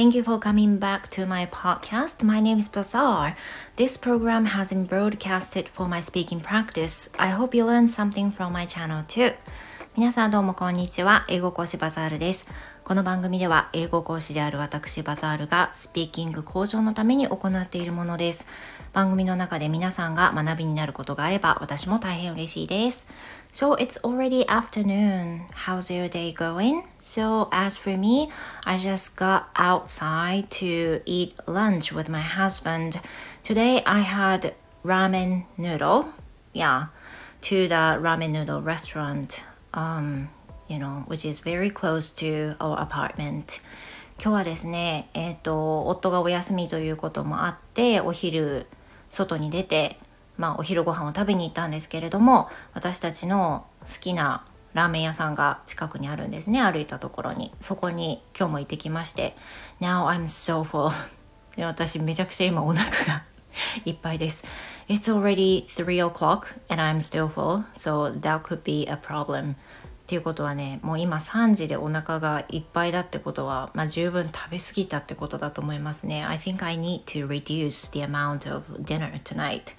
Thank you for coming back to my podcast. My name is Bazaar. This program has been broadcasted for my speaking practice. I hope you learned something from my channel too. 皆さんどうもこんにちは。英語講師バザールです。この番組では英語講師である私バザールがスピーキング向上のために行っているものです。番組の中で皆さんが学びになることがあれば私も大変嬉しいです。So it's already afternoon. How's your day going? So as for me, I just got outside to eat lunch with my husband. Today I had ramen noodle. Yeah, to the ramen noodle restaurant. Um, you know, which is very close to our apartment. 今日はですね、えっ、ー、と、夫がお休みということもあって、お昼、外に出て、まあ、お昼ご飯を食べに行ったんですけれども、私たちの好きなラーメン屋さんが近くにあるんですね、歩いたところに。そこに今日も行ってきまして、Now I'm so full. で私めちゃくちゃ今お腹が いっぱいです。It's already 3 o'clock and I'm still full, so that could be a problem. っていうことはねもう今3時でお腹がいっぱいだってことは、まあ、十分食べ過ぎたってことだと思いますね。I think I need to reduce the amount of dinner tonight.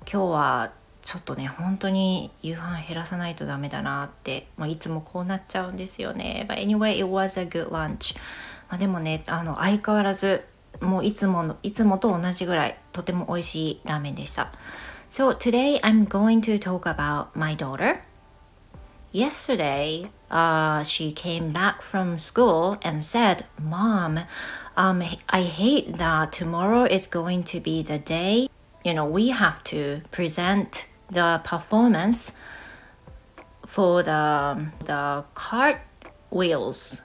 今日はちょっとね本当に夕飯減らさないとダメだなって、まあ、いつもこうなっちゃうんですよね。But anyway it was a good lunch、まあ、でもねあの相変わらずもういつものいつもと同じぐらいとても美味しいラーメンでした。So today I'm going to talk about my daughter. yesterday uh, she came back from school and said, Mom, um, I hate that tomorrow is going to be the day, you know, we have to present the performance for the, the cart wheels.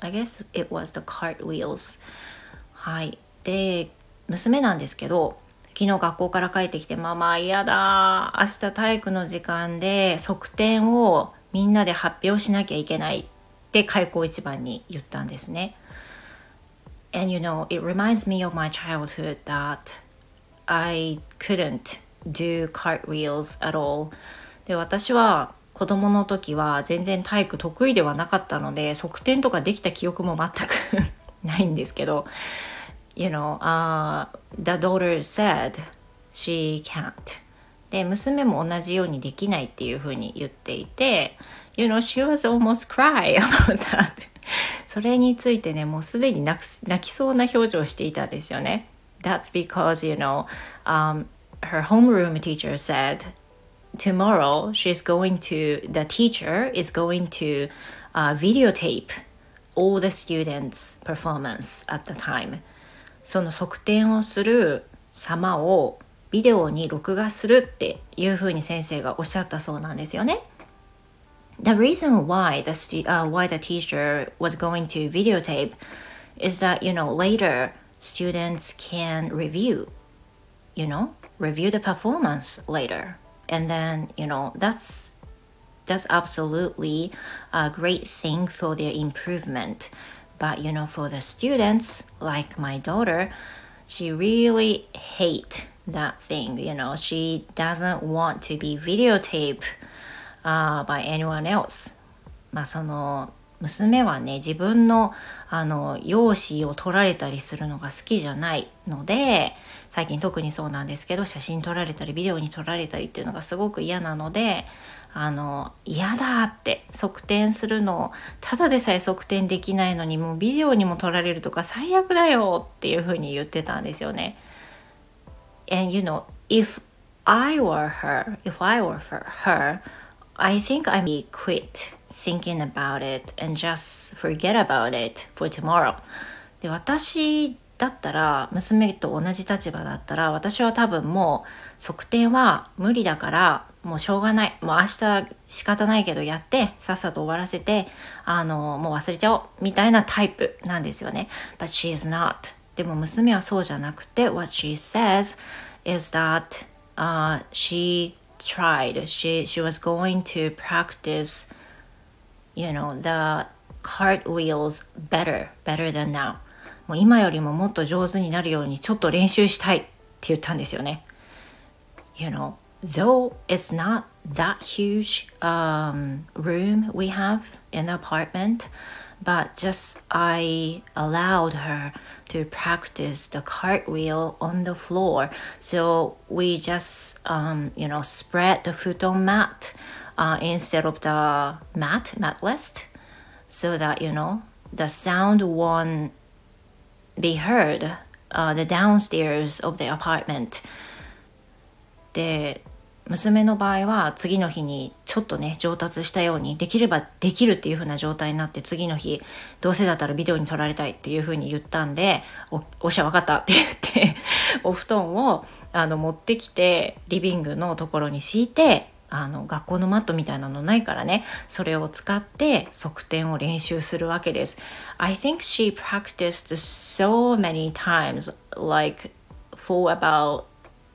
I guess it was the cart wheels. はい。で、娘なんですけど、昨日学校から帰ってきて、ママ嫌だ。明日体育の時間で側転を みんなで発表しなきゃいけないって開口一番に言ったんですね。And you know, it reminds me of my childhood that I couldn't do cartwheels at all. で、私は子供の時は全然体育得意ではなかったので、側転とかできた記憶も全くないんですけど、You know,、uh, the daughter said she can't. で娘も同じようにできないっていうふうに言っていて You know, she was almost cry about that それについてねもうすでに泣泣きそうな表情をしていたんですよね That's because, you know, um, her homeroom teacher said tomorrow she's going to, the teacher is going to uh, videotape all the students' performance at the time その側転をする様をビデオに録画するっていうふうに先生がおっしゃったそうなんですよね。The reason why the, uh, why the teacher was going to videotape is that, you know, later students can review, you know, review the performance later. And then, you know, that's that's absolutely a great thing for their improvement. But you know, for the students like my daughter, she really hate that thing. You know, she doesn't want to be videotaped、uh, by anyone else. まあその娘はね自分のあの容姿を撮られたりするのが好きじゃないので最近特にそうなんですけど写真撮られたりビデオに撮られたりっていうのがすごく嫌なのであの嫌だって側転するのをただでさえ側転できないのにもうビデオにも撮られるとか最悪だよっていうふうに言ってたんですよね。And you know, if I were her, if I were her, I think I may quit thinking about it and just forget about it for tomorrow. で私だったら娘と同じ立場だったら私は多分もう側転は無理だからもうしょうがないもう明日仕方ないけどやってさっさと終わらせてあのもう忘れちゃおうみたいなタイプなんですよね。But she is not. でも娘はそうじゃなくて What she says is that uh, she tried. She she was going to practice, you know, the cartwheels better, better than now. もう今よりももっと上手になるようにちょっと練習したいって言ったんですよね。You know, though it's not that huge um, room we have in the apartment, but just I allowed her to practice the cartwheel on the floor. So we just, um, you know, spread the futon mat uh, instead of the mat, mat list, so that, you know, the sound won't be heard uh, the downstairs of the apartment. で、娘の場合は次の日に ちょっとね上達したようにできればできるっていう風な状態になって次の日どうせだったらビデオに撮られたいっていう風に言ったんでおおっしゃ分かったって言ってお布団をあの持ってきてリビングのところに敷いてあの学校のマットみたいなのないからねそれを使って側転を練習するわけです I think she practiced so many times like for about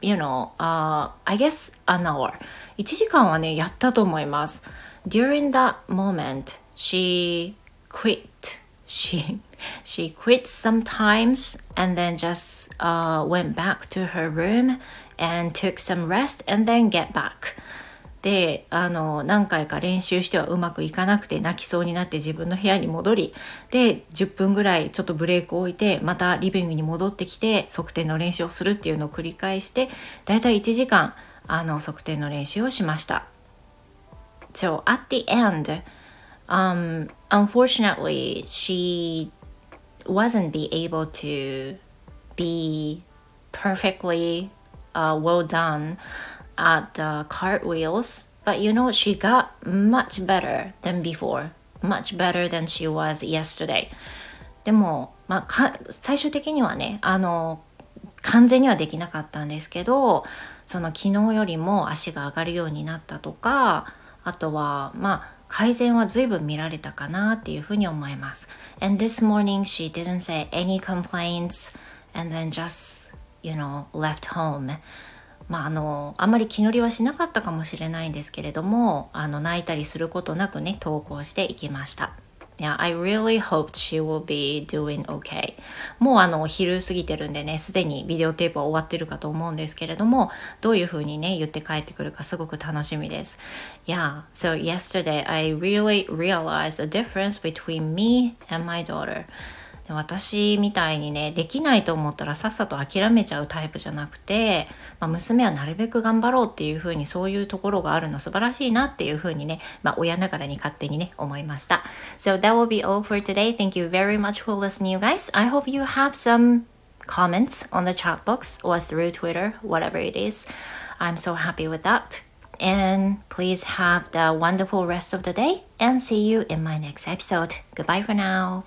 you know, uh, I guess an hour. 1時間はね、やったと思います。During that moment, she quit. She, she quit sometimes and then just uh, went back to her room and took some rest and then get back. であの何回か練習してはうまくいかなくて泣きそうになって自分の部屋に戻りで10分ぐらいちょっとブレイクを置いてまたリビングに戻ってきて側転の練習をするっていうのを繰り返してだいたい1時間あの側転の練習をしました。So at the end, um, unfortunately, she wasn't be able to be perfectly uh, well done at the cartwheels, but you know, she got much better than before, much better than she was yesterday. でも、まあ、最終的にはね、あの、完全にはできなかったんですけど、その昨日よりも足が上がるようになったとか、あとは、まあ、改善は随分見られたかなっていうふうに思います。And this morning she didn't say any complaints and then just, you know, left home. まあ、あのあんまり気乗りはしなかったかもしれないんですけれどもあの泣いたりすることなくね投稿していきました。Yeah, I really hoped she will be doing okay. もうあの昼過ぎてるんでね、すでにビデオテープは終わってるかと思うんですけれども、どういうふうにね、言って帰ってくるかすごく楽しみです。Yeah, so yesterday I really realized the difference between me and my daughter. 私みたいにねできないと思ったらさっさと諦めちゃうタイプじゃなくて、まあ、娘はなるべく頑張ろうっていうふうにそういうところがあるの素晴らしいなっていうふうにね、まあ、親ながらに勝手にね思いました So that will be all for today Thank you very much for listening you guys I hope you have some comments on the chat box or through Twitter whatever it is I'm so happy with that and please have the wonderful rest of the day and see you in my next episode. Goodbye for now.